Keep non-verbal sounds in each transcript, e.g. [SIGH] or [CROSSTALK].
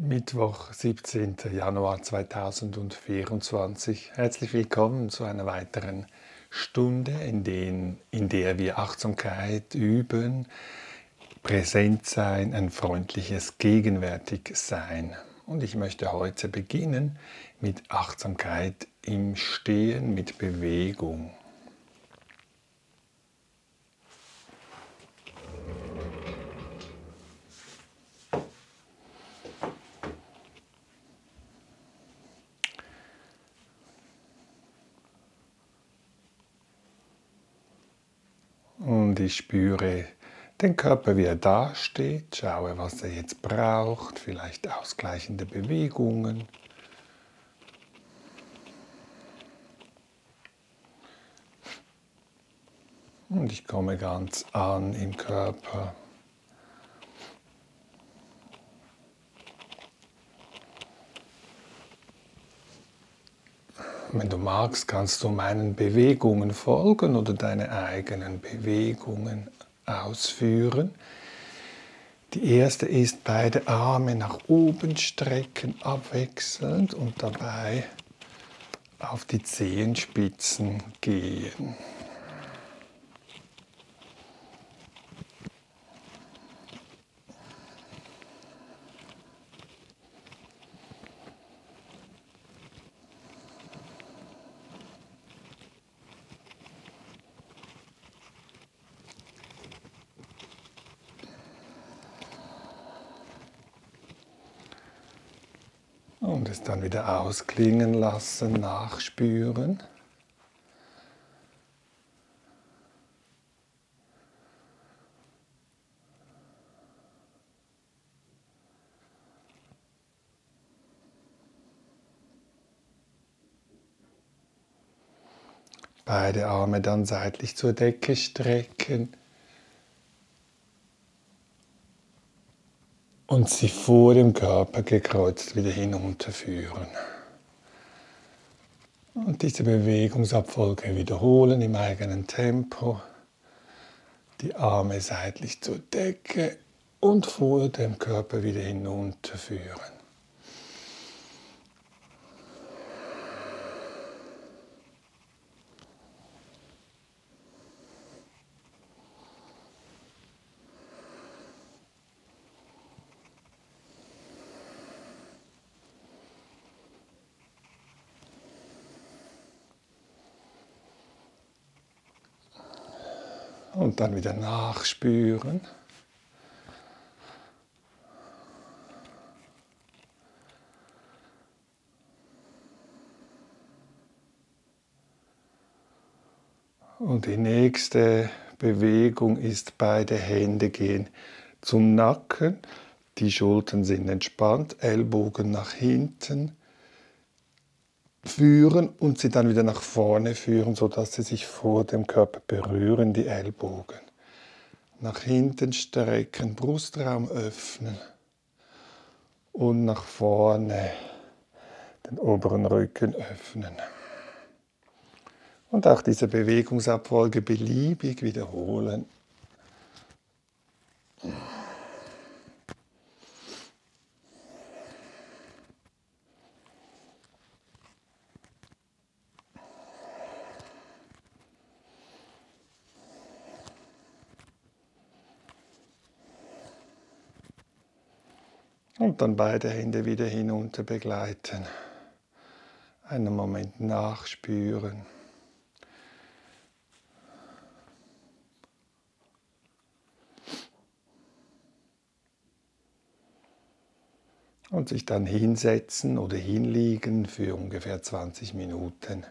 Mittwoch, 17. Januar 2024. Herzlich willkommen zu einer weiteren Stunde, in, den, in der wir Achtsamkeit üben, präsent sein, ein freundliches Gegenwärtigsein. Und ich möchte heute beginnen mit Achtsamkeit im Stehen, mit Bewegung. Ich spüre den Körper, wie er dasteht, schaue, was er jetzt braucht, vielleicht ausgleichende Bewegungen. Und ich komme ganz an im Körper. Wenn du magst, kannst du meinen Bewegungen folgen oder deine eigenen Bewegungen ausführen. Die erste ist beide Arme nach oben strecken, abwechselnd und dabei auf die Zehenspitzen gehen. Und es dann wieder ausklingen lassen, nachspüren. Beide Arme dann seitlich zur Decke strecken. Und sie vor dem Körper gekreuzt wieder hinunterführen. Und diese Bewegungsabfolge wiederholen im eigenen Tempo. Die Arme seitlich zur Decke und vor dem Körper wieder hinunterführen. Dann wieder nachspüren. Und die nächste Bewegung ist, beide Hände gehen zum Nacken, die Schultern sind entspannt, Ellbogen nach hinten führen und sie dann wieder nach vorne führen, sodass sie sich vor dem Körper berühren, die Ellbogen. Nach hinten strecken, Brustraum öffnen und nach vorne den oberen Rücken öffnen. Und auch diese Bewegungsabfolge beliebig wiederholen. Und dann beide Hände wieder hinunter begleiten. Einen Moment nachspüren. Und sich dann hinsetzen oder hinliegen für ungefähr 20 Minuten.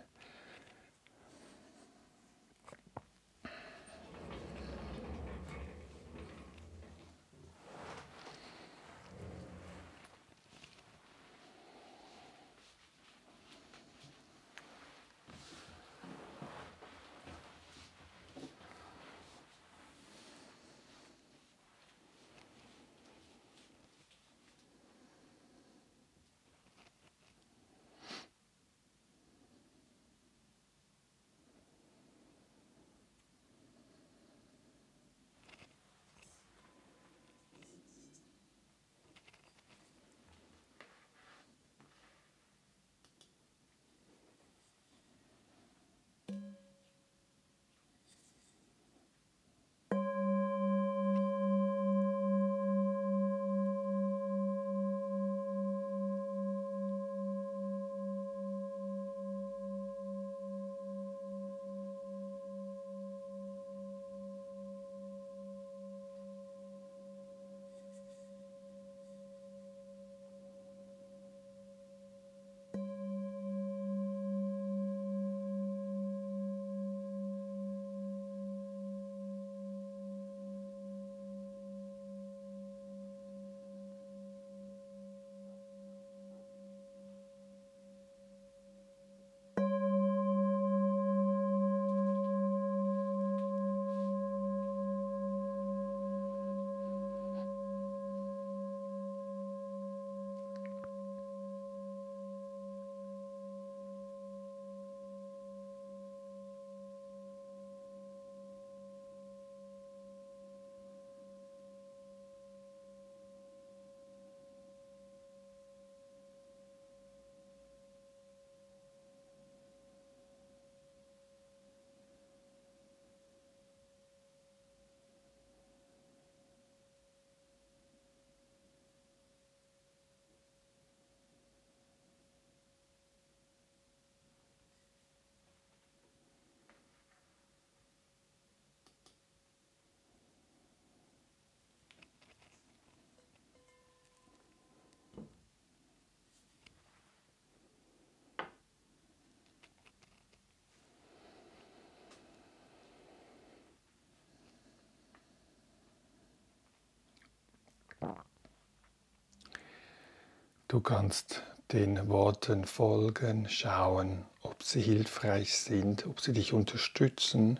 Du kannst den Worten folgen, schauen, ob sie hilfreich sind, ob sie dich unterstützen.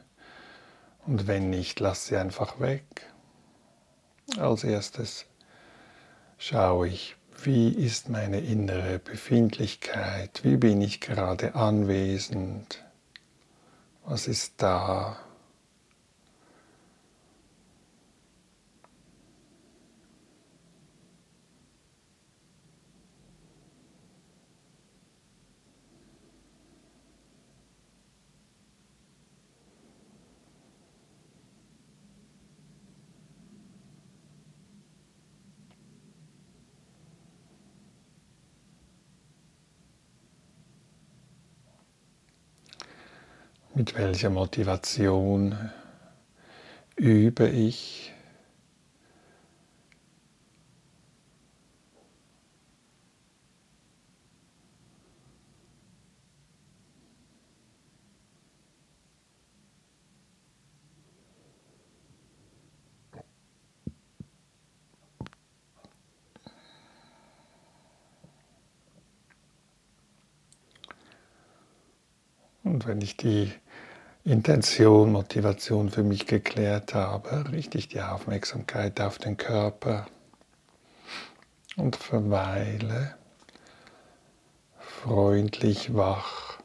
Und wenn nicht, lass sie einfach weg. Als erstes schaue ich, wie ist meine innere Befindlichkeit, wie bin ich gerade anwesend, was ist da. Mit welcher Motivation übe ich? Und wenn ich die Intention, Motivation für mich geklärt habe, richte ich die Aufmerksamkeit auf den Körper und verweile freundlich wach.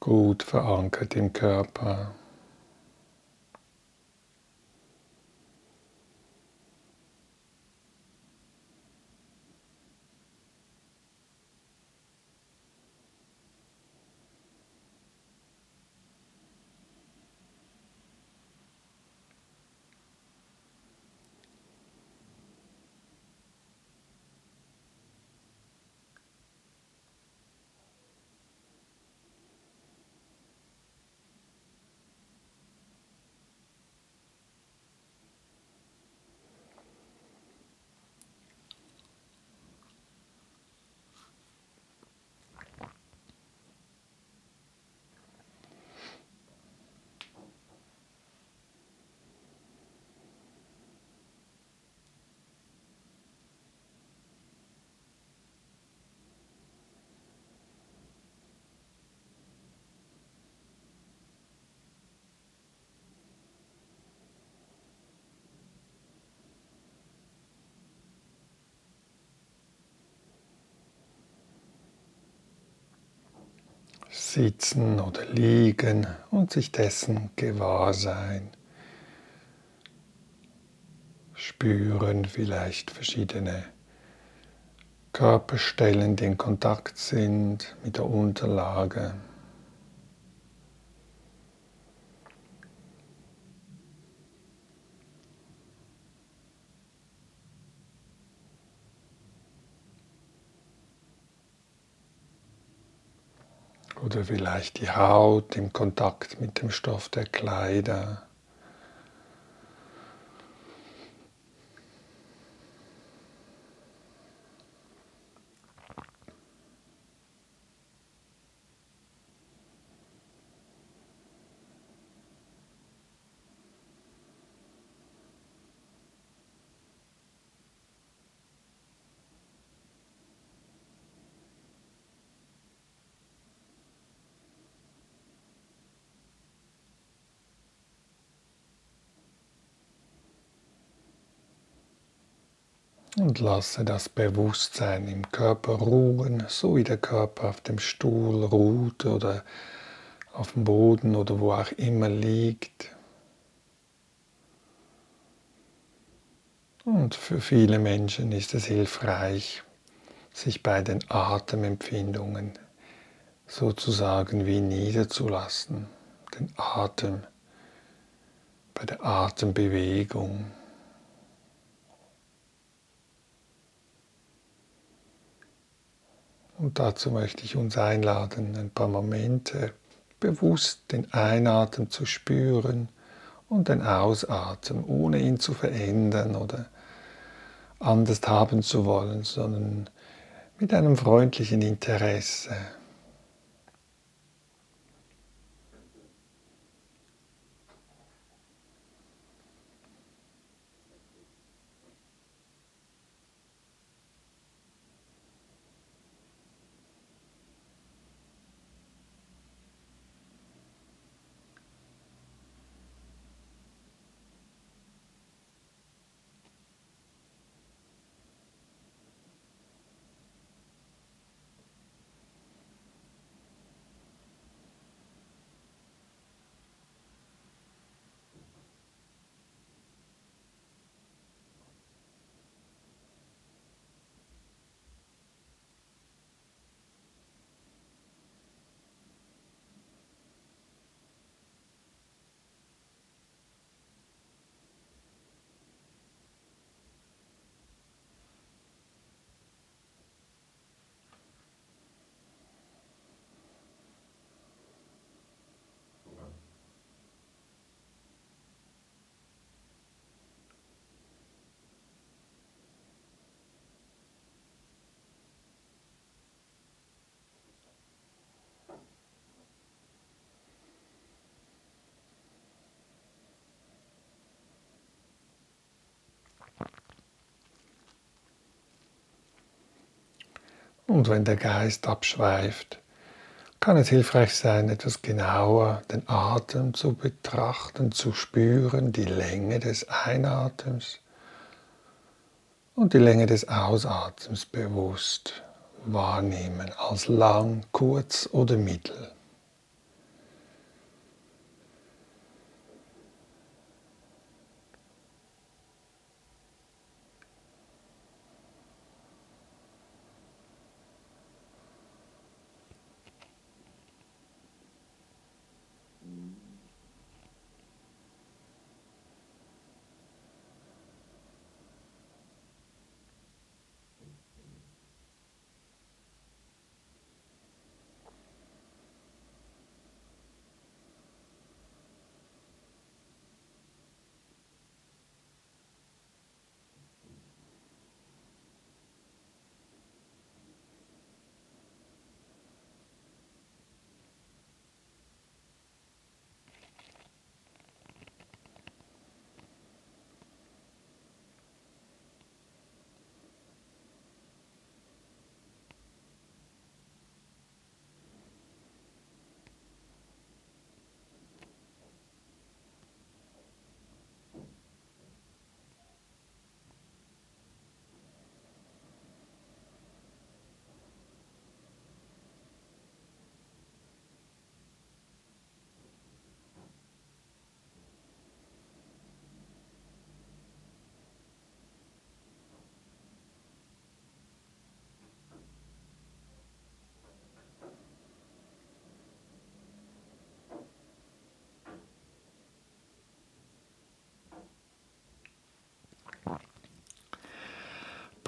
Gut verankert im Körper. Sitzen oder liegen und sich dessen gewahr sein. Spüren vielleicht verschiedene Körperstellen, die in Kontakt sind mit der Unterlage. Oder vielleicht die Haut im Kontakt mit dem Stoff der Kleider. Und lasse das Bewusstsein im Körper ruhen, so wie der Körper auf dem Stuhl ruht oder auf dem Boden oder wo auch immer liegt. Und für viele Menschen ist es hilfreich, sich bei den Atemempfindungen sozusagen wie niederzulassen, den Atem, bei der Atembewegung. Und dazu möchte ich uns einladen, ein paar Momente bewusst den Einatmen zu spüren und den Ausatmen, ohne ihn zu verändern oder anders haben zu wollen, sondern mit einem freundlichen Interesse. Und wenn der Geist abschweift, kann es hilfreich sein, etwas genauer den Atem zu betrachten, zu spüren, die Länge des Einatems und die Länge des Ausatems bewusst wahrnehmen, als lang, kurz oder mittel.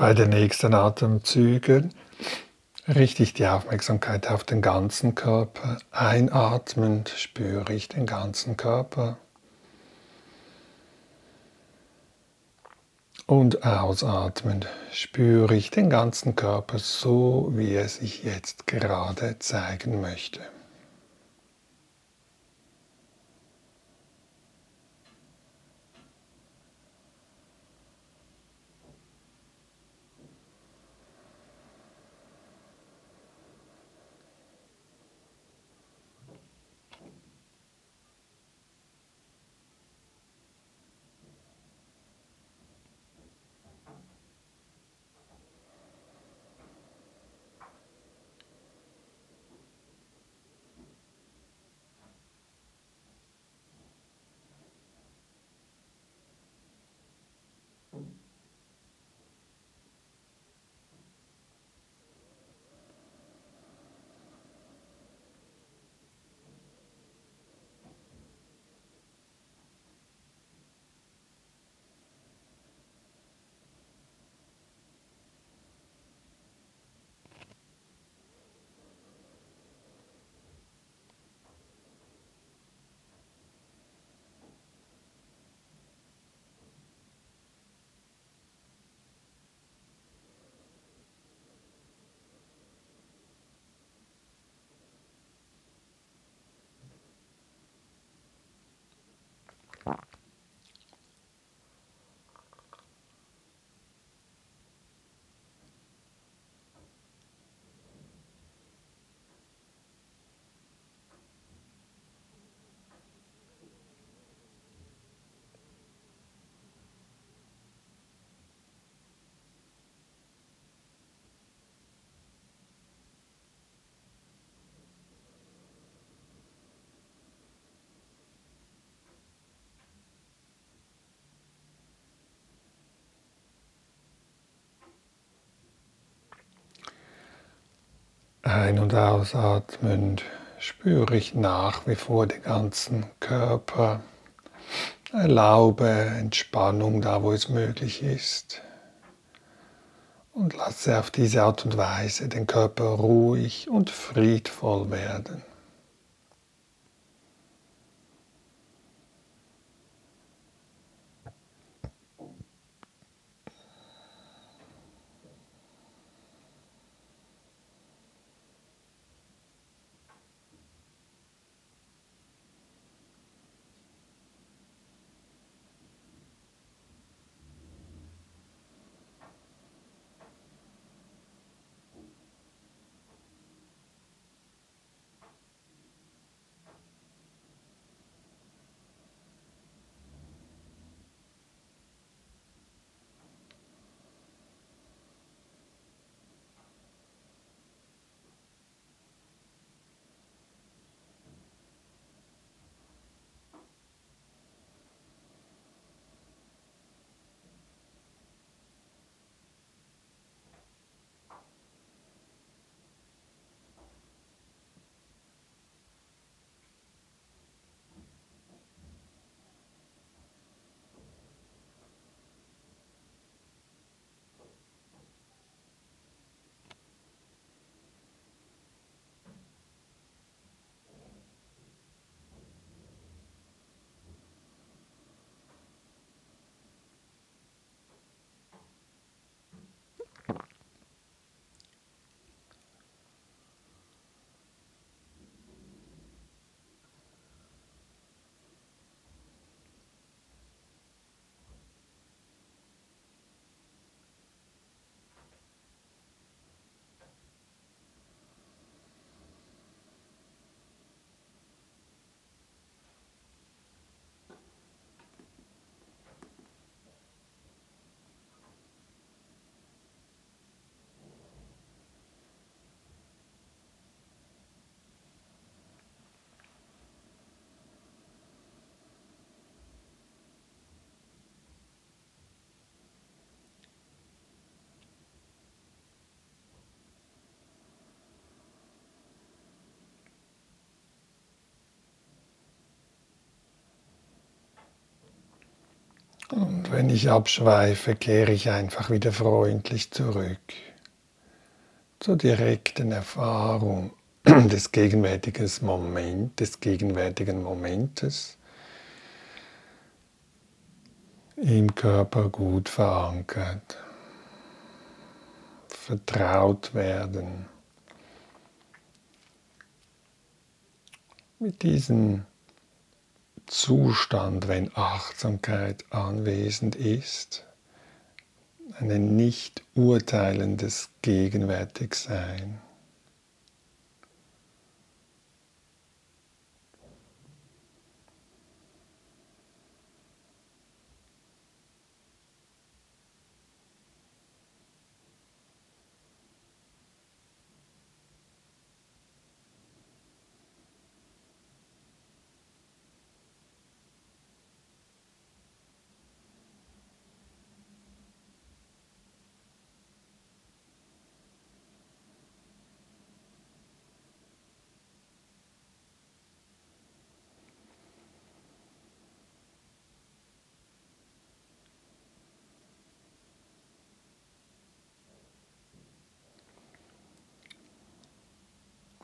Bei den nächsten Atemzügen richte ich die Aufmerksamkeit auf den ganzen Körper. Einatmend spüre ich den ganzen Körper. Und ausatmend spüre ich den ganzen Körper so, wie er sich jetzt gerade zeigen möchte. Ein- und ausatmend spüre ich nach wie vor den ganzen Körper. Erlaube Entspannung da, wo es möglich ist. Und lasse auf diese Art und Weise den Körper ruhig und friedvoll werden. Und wenn ich abschweife, kehre ich einfach wieder freundlich zurück. Zur direkten Erfahrung [CLEARS THROAT] des gegenwärtigen Moment, des gegenwärtigen Momentes. Im Körper gut verankert, vertraut werden. Mit diesem Zustand, wenn Achtsamkeit anwesend ist, ein nicht urteilendes Gegenwärtigsein.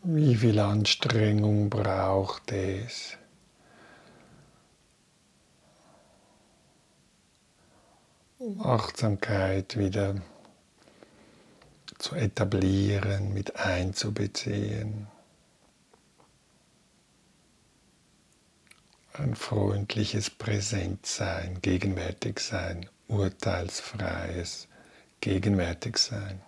Wie viel Anstrengung braucht es? um Achtsamkeit wieder zu etablieren, mit einzubeziehen. Ein freundliches Präsentsein, Gegenwärtigsein, urteilsfreies Gegenwärtigsein.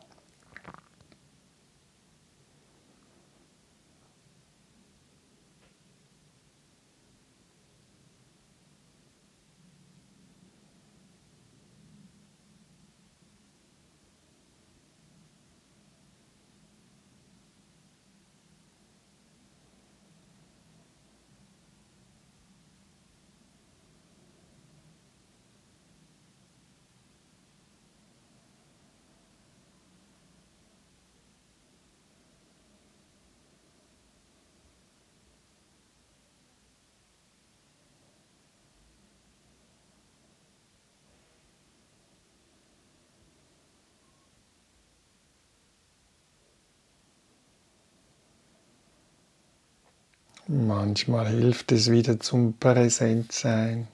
Manchmal hilft es wieder zum Präsentsein.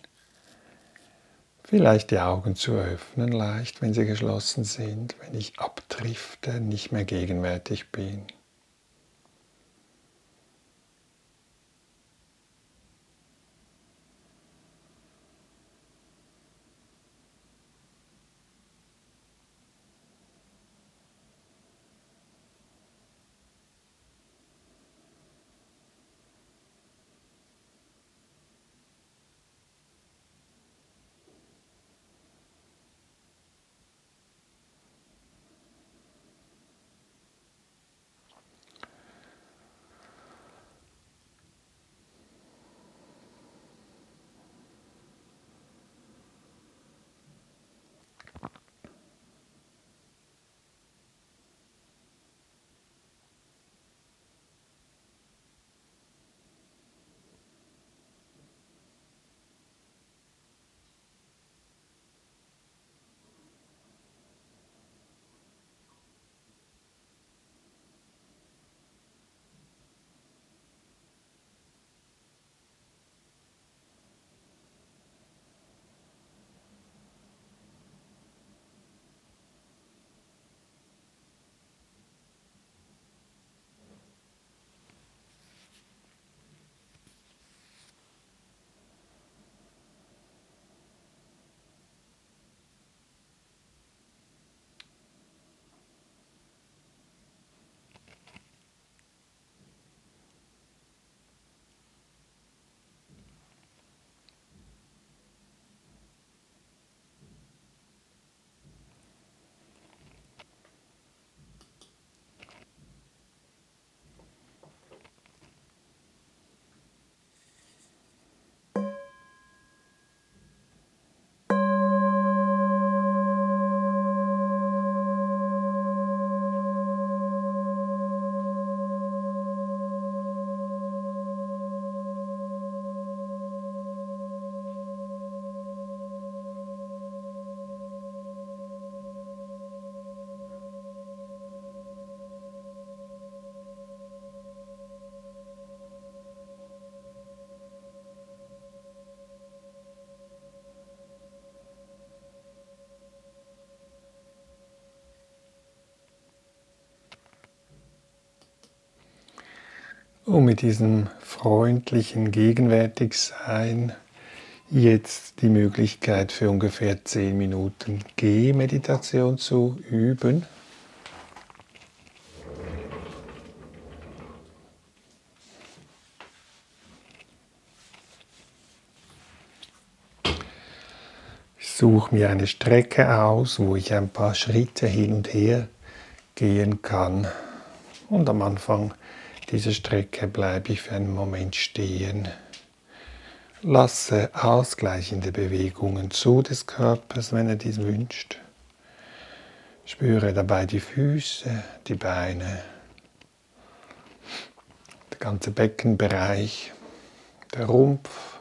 Vielleicht die Augen zu öffnen, leicht, wenn sie geschlossen sind, wenn ich abdrifte, nicht mehr gegenwärtig bin. Und mit diesem freundlichen Gegenwärtigsein jetzt die Möglichkeit für ungefähr 10 Minuten Gehmeditation zu üben. Ich suche mir eine Strecke aus, wo ich ein paar Schritte hin und her gehen kann. Und am Anfang dieser Strecke bleibe ich für einen Moment stehen. Lasse ausgleichende Bewegungen zu des Körpers, wenn er dies wünscht. Spüre dabei die Füße, die Beine, der ganze Beckenbereich, der Rumpf,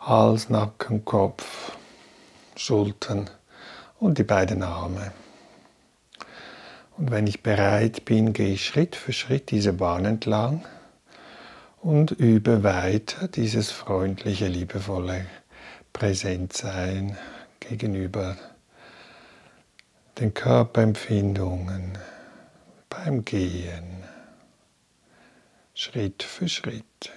Hals, Nacken, Kopf, Schultern und die beiden Arme. Und wenn ich bereit bin, gehe ich Schritt für Schritt diese Bahn entlang und übe weiter dieses freundliche, liebevolle Präsentsein gegenüber den Körperempfindungen beim Gehen, Schritt für Schritt.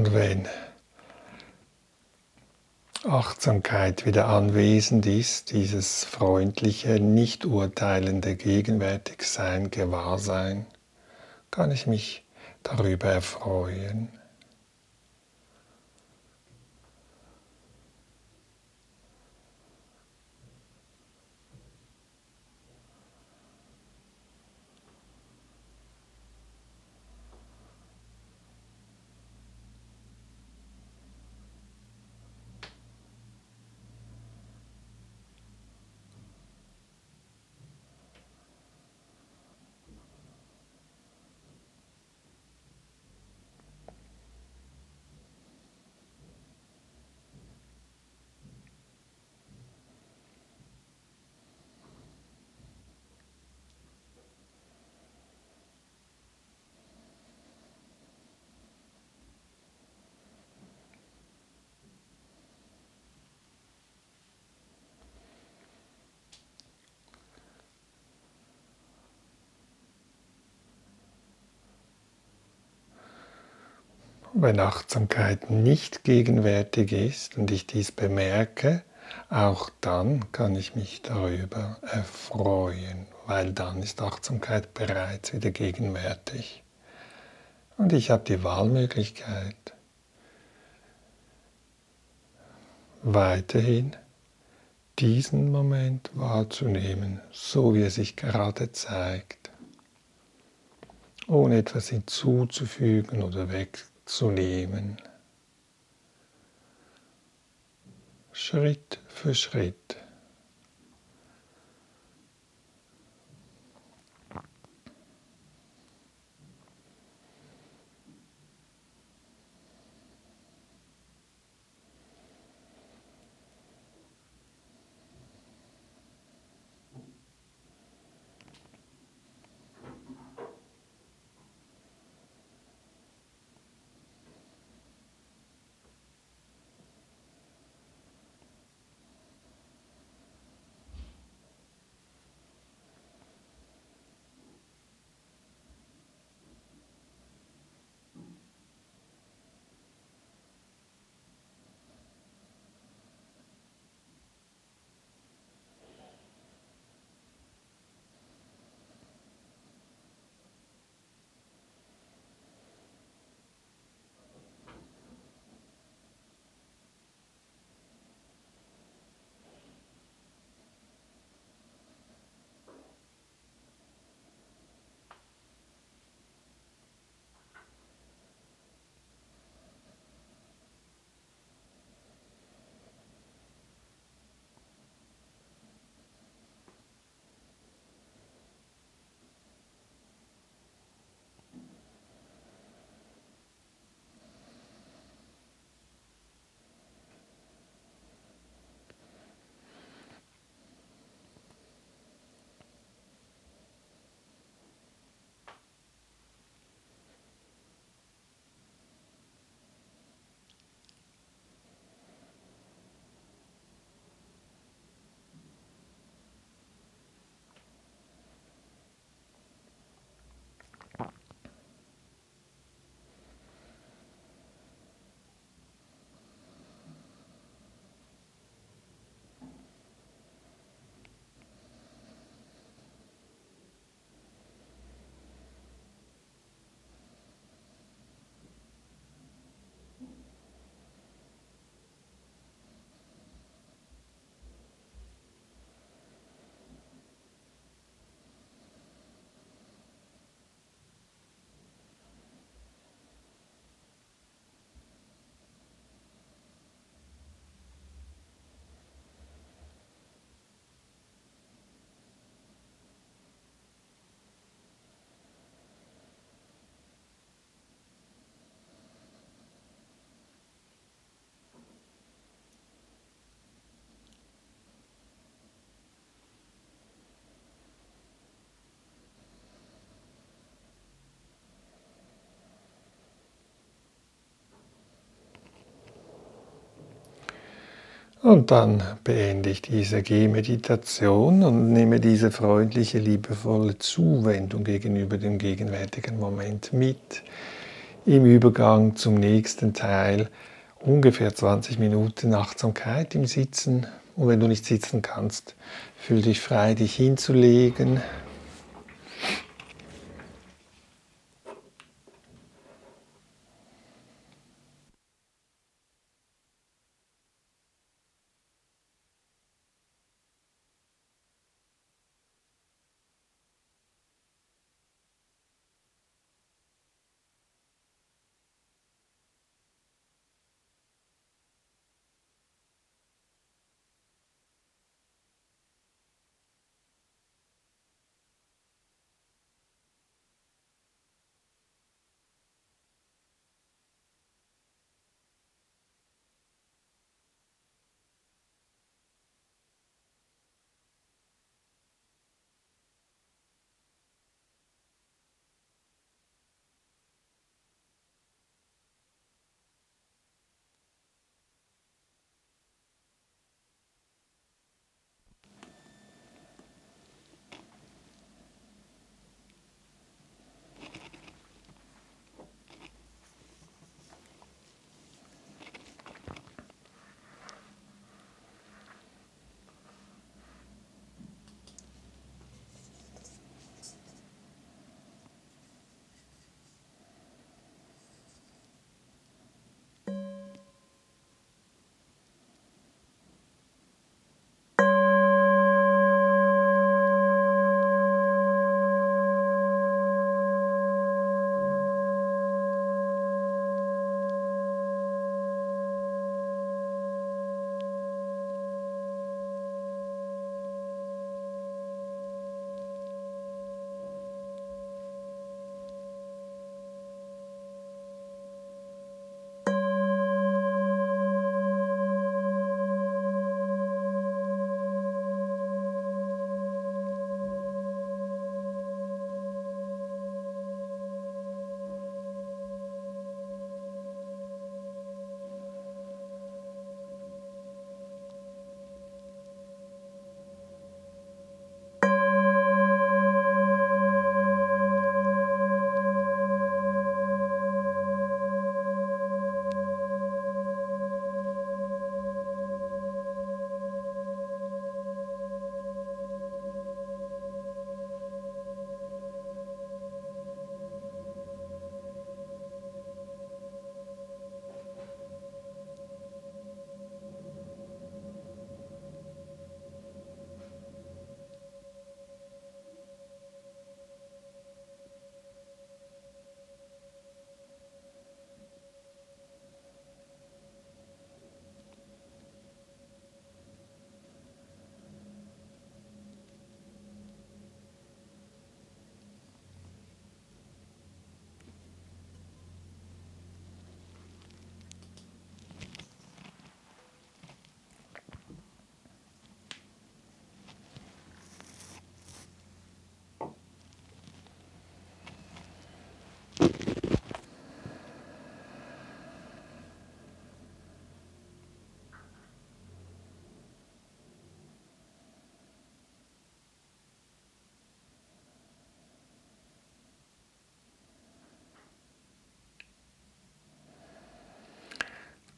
Und wenn Achtsamkeit wieder anwesend ist, dieses freundliche, nicht urteilende Gegenwärtigsein, Gewahrsein, kann ich mich darüber erfreuen. Wenn Achtsamkeit nicht gegenwärtig ist und ich dies bemerke, auch dann kann ich mich darüber erfreuen, weil dann ist Achtsamkeit bereits wieder gegenwärtig. Und ich habe die Wahlmöglichkeit, weiterhin diesen Moment wahrzunehmen, so wie er sich gerade zeigt, ohne etwas hinzuzufügen oder wegzunehmen. Schritt für Schritt. Und dann beende ich diese Gehmeditation und nehme diese freundliche, liebevolle Zuwendung gegenüber dem gegenwärtigen Moment mit im Übergang zum nächsten Teil. Ungefähr 20 Minuten Achtsamkeit im Sitzen. Und wenn du nicht sitzen kannst, fühl dich frei, dich hinzulegen,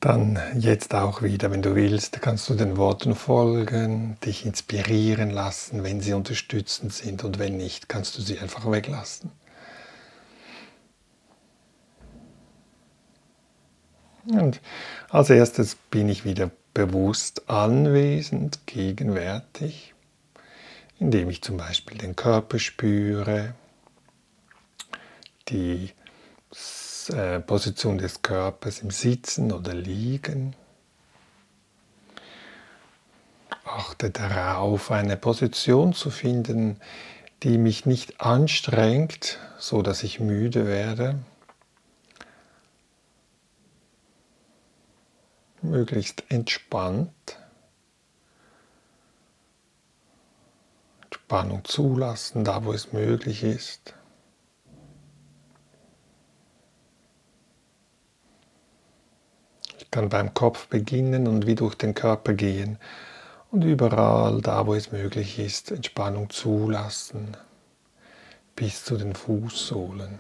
dann jetzt auch wieder, wenn du willst, kannst du den Worten folgen, dich inspirieren lassen, wenn sie unterstützend sind und wenn nicht, kannst du sie einfach weglassen. Und als erstes bin ich wieder bewusst anwesend, gegenwärtig, indem ich zum Beispiel den Körper spüre, die Position des Körpers im Sitzen oder Liegen. Achte darauf, eine Position zu finden, die mich nicht anstrengt, so dass ich müde werde. Möglichst entspannt. Entspannung zulassen, da wo es möglich ist. Kann beim Kopf beginnen und wie durch den Körper gehen und überall da, wo es möglich ist, Entspannung zulassen bis zu den Fußsohlen.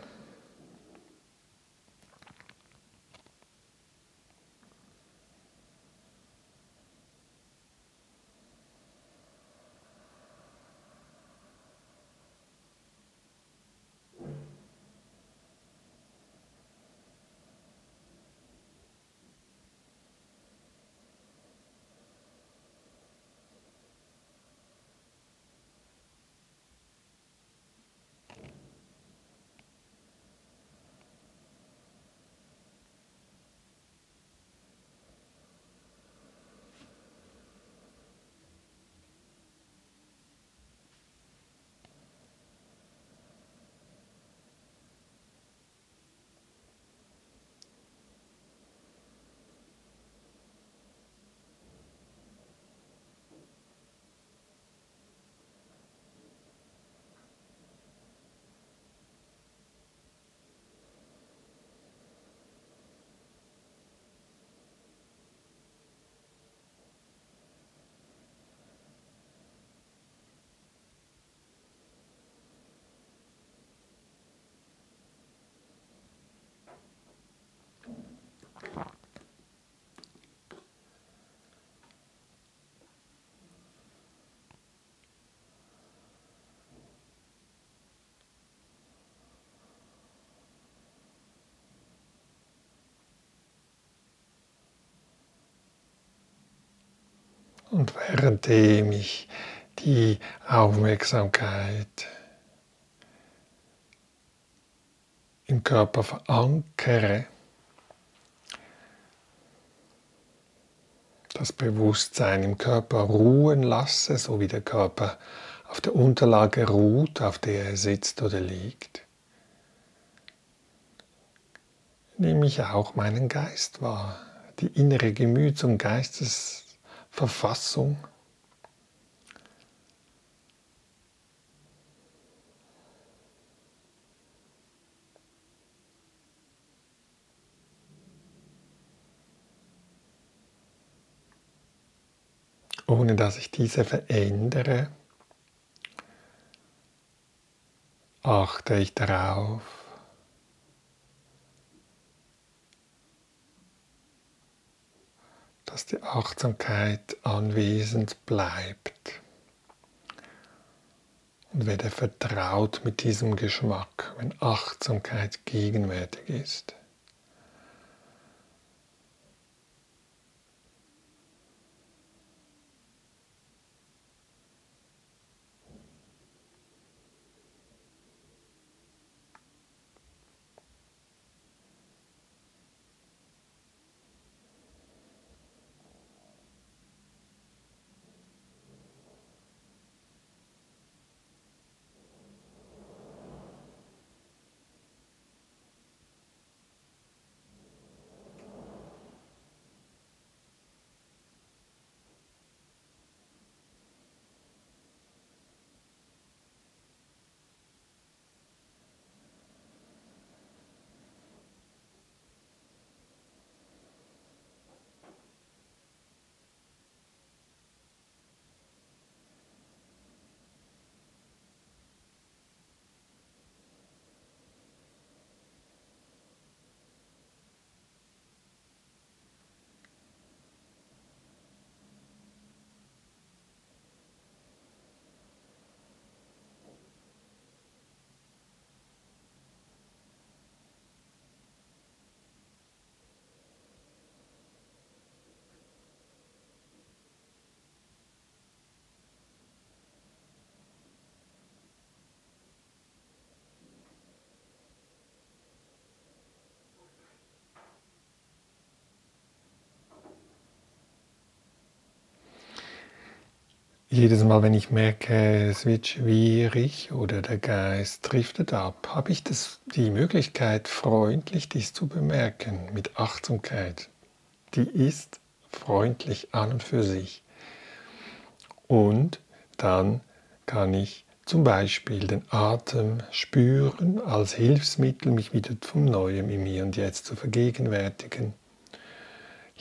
Und währenddem ich die Aufmerksamkeit im Körper verankere, das Bewusstsein im Körper ruhen lasse, so wie der Körper auf der Unterlage ruht, auf der er sitzt oder liegt, nehme ich auch meinen Geist wahr, die innere Gemüts- und Geistes Verfassung. ohne dass ich diese verändere, achte ich darauf, dass die Achtsamkeit anwesend bleibt und werde vertraut mit diesem Geschmack, wenn Achtsamkeit gegenwärtig ist. Jedes Mal, wenn ich merke, es wird schwierig oder der Geist driftet ab, habe ich das, die Möglichkeit, freundlich dies zu bemerken, mit Achtsamkeit. Die ist freundlich an und für sich. Und dann kann ich zum Beispiel den Atem spüren als Hilfsmittel, mich wieder vom Neuem im Hier und Jetzt zu vergegenwärtigen.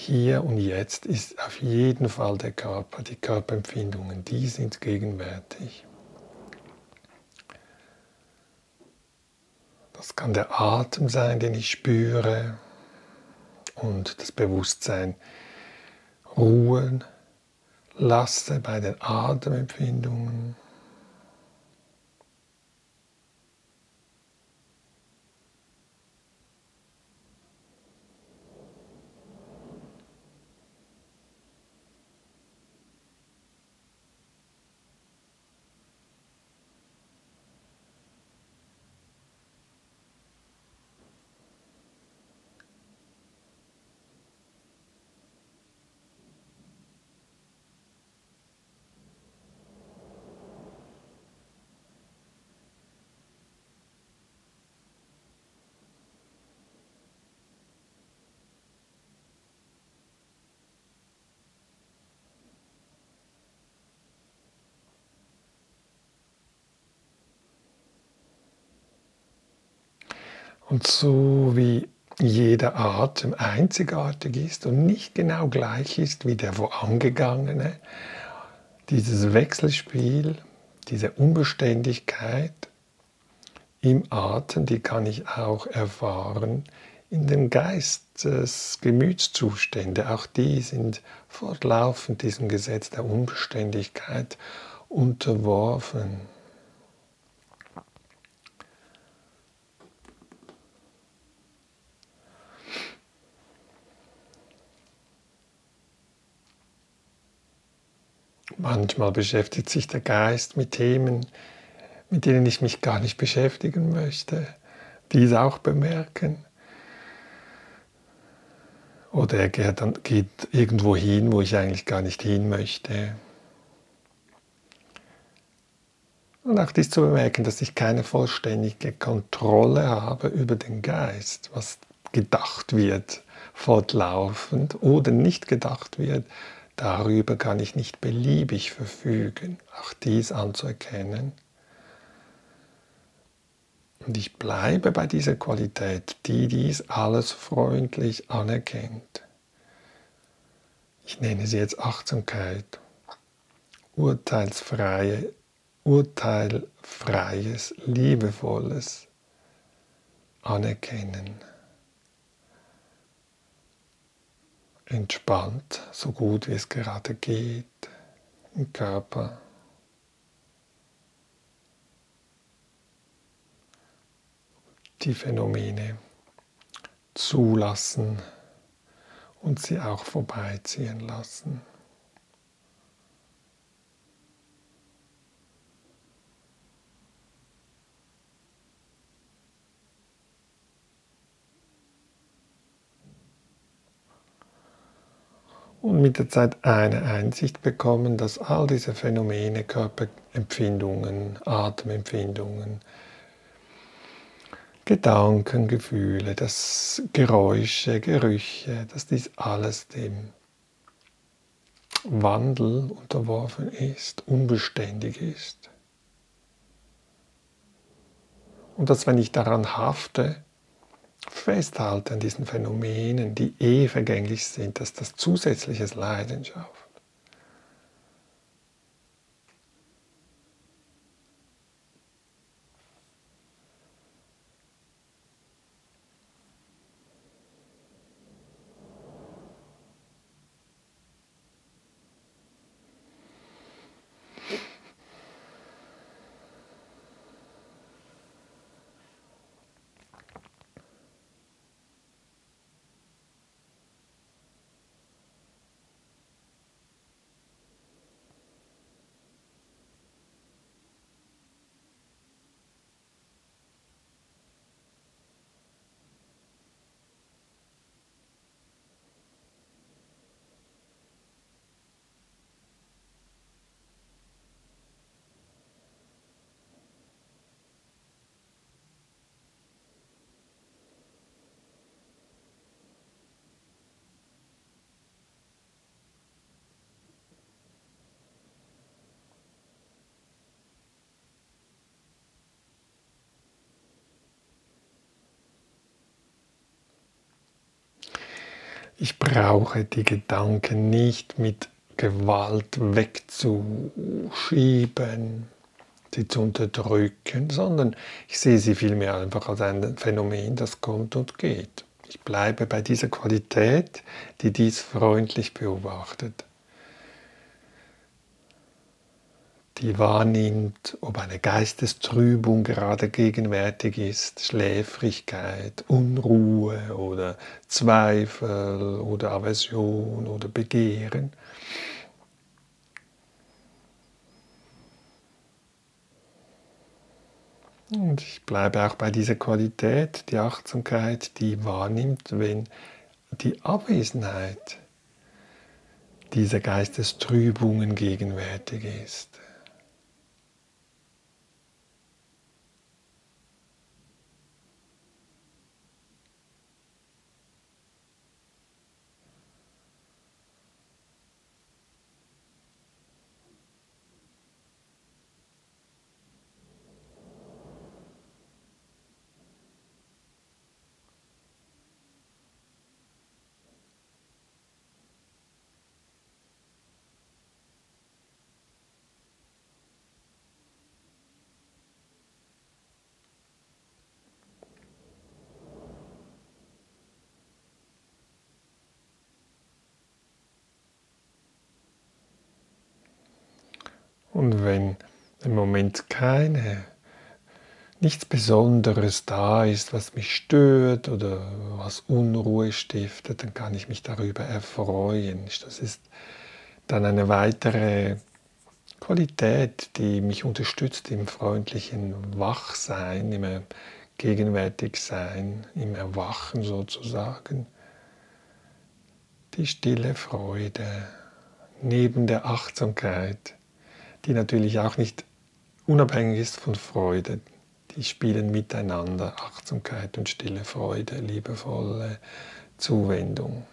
Hier und Jetzt ist auf jeden Fall der Körper, die Körperempfindungen, die sind gegenwärtig. Das kann der Atem sein, den ich spüre und das Bewusstsein ruhen lasse bei den Atemempfindungen. Und so wie jeder Atem einzigartig ist und nicht genau gleich ist wie der vorangegangene, dieses Wechselspiel, diese Unbeständigkeit im Atem, die kann ich auch erfahren in dem Geistes Gemütszustände. Auch die sind fortlaufend diesem Gesetz der Unbeständigkeit unterworfen. Manchmal beschäftigt sich der Geist mit Themen, mit denen ich mich gar nicht beschäftigen möchte, dies auch bemerken. Oder er geht, dann, geht irgendwo hin, wo ich eigentlich gar nicht hin möchte. Und auch dies zu bemerken, dass ich keine vollständige Kontrolle habe über den Geist, was gedacht wird fortlaufend oder nicht gedacht wird, Darüber kann ich nicht beliebig verfügen, auch dies anzuerkennen. Und ich bleibe bei dieser Qualität, die dies alles freundlich anerkennt. Ich nenne sie jetzt Achtsamkeit, urteilsfreie, urteilfreies, liebevolles Anerkennen. Entspannt, so gut wie es gerade geht im Körper. Die Phänomene zulassen und sie auch vorbeiziehen lassen. Und mit der Zeit eine Einsicht bekommen, dass all diese Phänomene, Körperempfindungen, Atemempfindungen, Gedanken, Gefühle, das Geräusche, Gerüche, dass dies alles dem Wandel unterworfen ist, unbeständig ist. Und dass wenn ich daran hafte, festhalten an diesen Phänomenen, die eh vergänglich sind, dass das zusätzliches Leiden schafft. Ich brauche die Gedanken nicht mit Gewalt wegzuschieben, sie zu unterdrücken, sondern ich sehe sie vielmehr einfach als ein Phänomen, das kommt und geht. Ich bleibe bei dieser Qualität, die dies freundlich beobachtet. Die wahrnimmt, ob eine Geistestrübung gerade gegenwärtig ist, Schläfrigkeit, Unruhe oder Zweifel oder Aversion oder Begehren. Und ich bleibe auch bei dieser Qualität, die Achtsamkeit, die wahrnimmt, wenn die Abwesenheit dieser Geistestrübungen gegenwärtig ist. Und wenn im Moment keine, nichts Besonderes da ist, was mich stört oder was Unruhe stiftet, dann kann ich mich darüber erfreuen. Das ist dann eine weitere Qualität, die mich unterstützt im freundlichen Wachsein, im Gegenwärtigsein, im Erwachen sozusagen. Die stille Freude neben der Achtsamkeit die natürlich auch nicht unabhängig ist von Freude. Die spielen miteinander Achtsamkeit und stille Freude, liebevolle Zuwendung.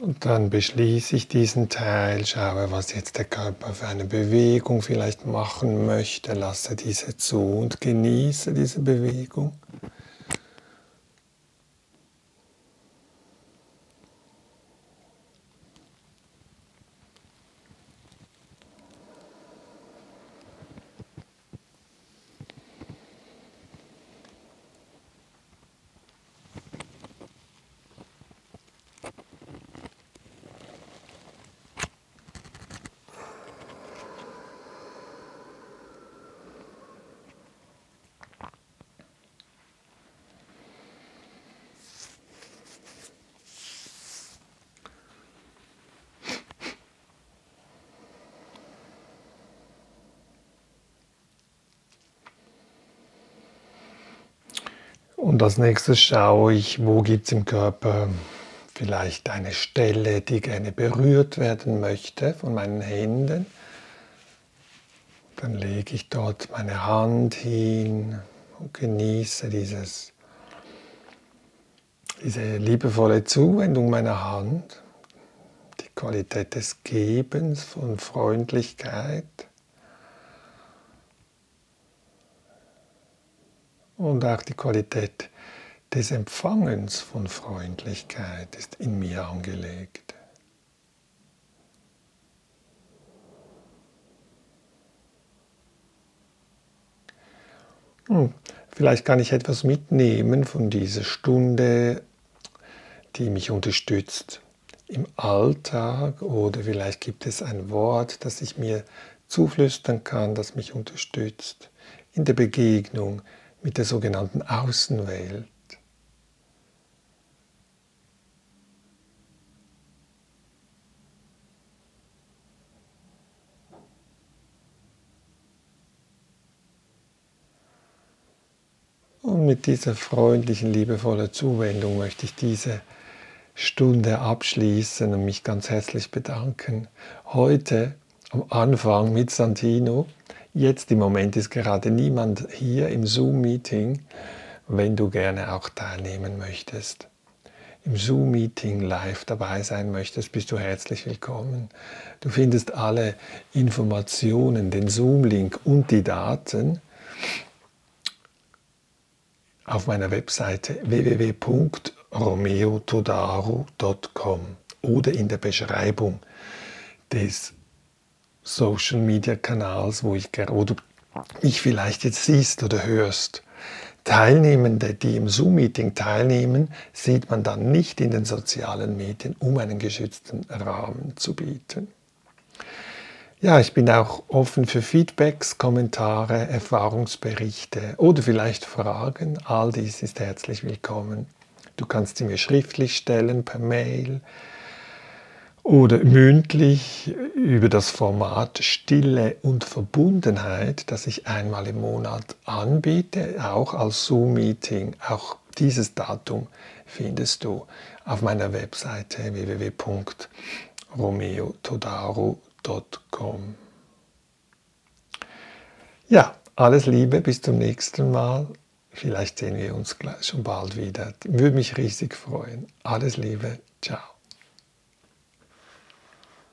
Und dann beschließe ich diesen Teil, schaue, was jetzt der Körper für eine Bewegung vielleicht machen möchte, lasse diese zu und genieße diese Bewegung. Und als nächstes schaue ich, wo gibt es im Körper vielleicht eine Stelle, die gerne berührt werden möchte von meinen Händen. Dann lege ich dort meine Hand hin und genieße dieses, diese liebevolle Zuwendung meiner Hand, die Qualität des Gebens von Freundlichkeit. Und auch die Qualität des Empfangens von Freundlichkeit ist in mir angelegt. Hm, vielleicht kann ich etwas mitnehmen von dieser Stunde, die mich unterstützt im Alltag oder vielleicht gibt es ein Wort, das ich mir zuflüstern kann, das mich unterstützt in der Begegnung mit der sogenannten Außenwelt. Und mit dieser freundlichen, liebevollen Zuwendung möchte ich diese Stunde abschließen und mich ganz herzlich bedanken. Heute am Anfang mit Santino Jetzt im Moment ist gerade niemand hier im Zoom-Meeting, wenn du gerne auch teilnehmen möchtest. Im Zoom-Meeting live dabei sein möchtest, bist du herzlich willkommen. Du findest alle Informationen, den Zoom-Link und die Daten auf meiner Webseite www.romeotodaru.com oder in der Beschreibung des Social Media Kanals, wo, ich, wo du mich vielleicht jetzt siehst oder hörst. Teilnehmende, die im Zoom-Meeting teilnehmen, sieht man dann nicht in den sozialen Medien, um einen geschützten Rahmen zu bieten. Ja, ich bin auch offen für Feedbacks, Kommentare, Erfahrungsberichte oder vielleicht Fragen. All dies ist herzlich willkommen. Du kannst sie mir schriftlich stellen per Mail, oder mündlich über das Format Stille und Verbundenheit, das ich einmal im Monat anbiete, auch als Zoom-Meeting. Auch dieses Datum findest du auf meiner Webseite www.romeotodaru.com. Ja, alles Liebe, bis zum nächsten Mal. Vielleicht sehen wir uns gleich schon bald wieder. Würde mich riesig freuen. Alles Liebe, ciao.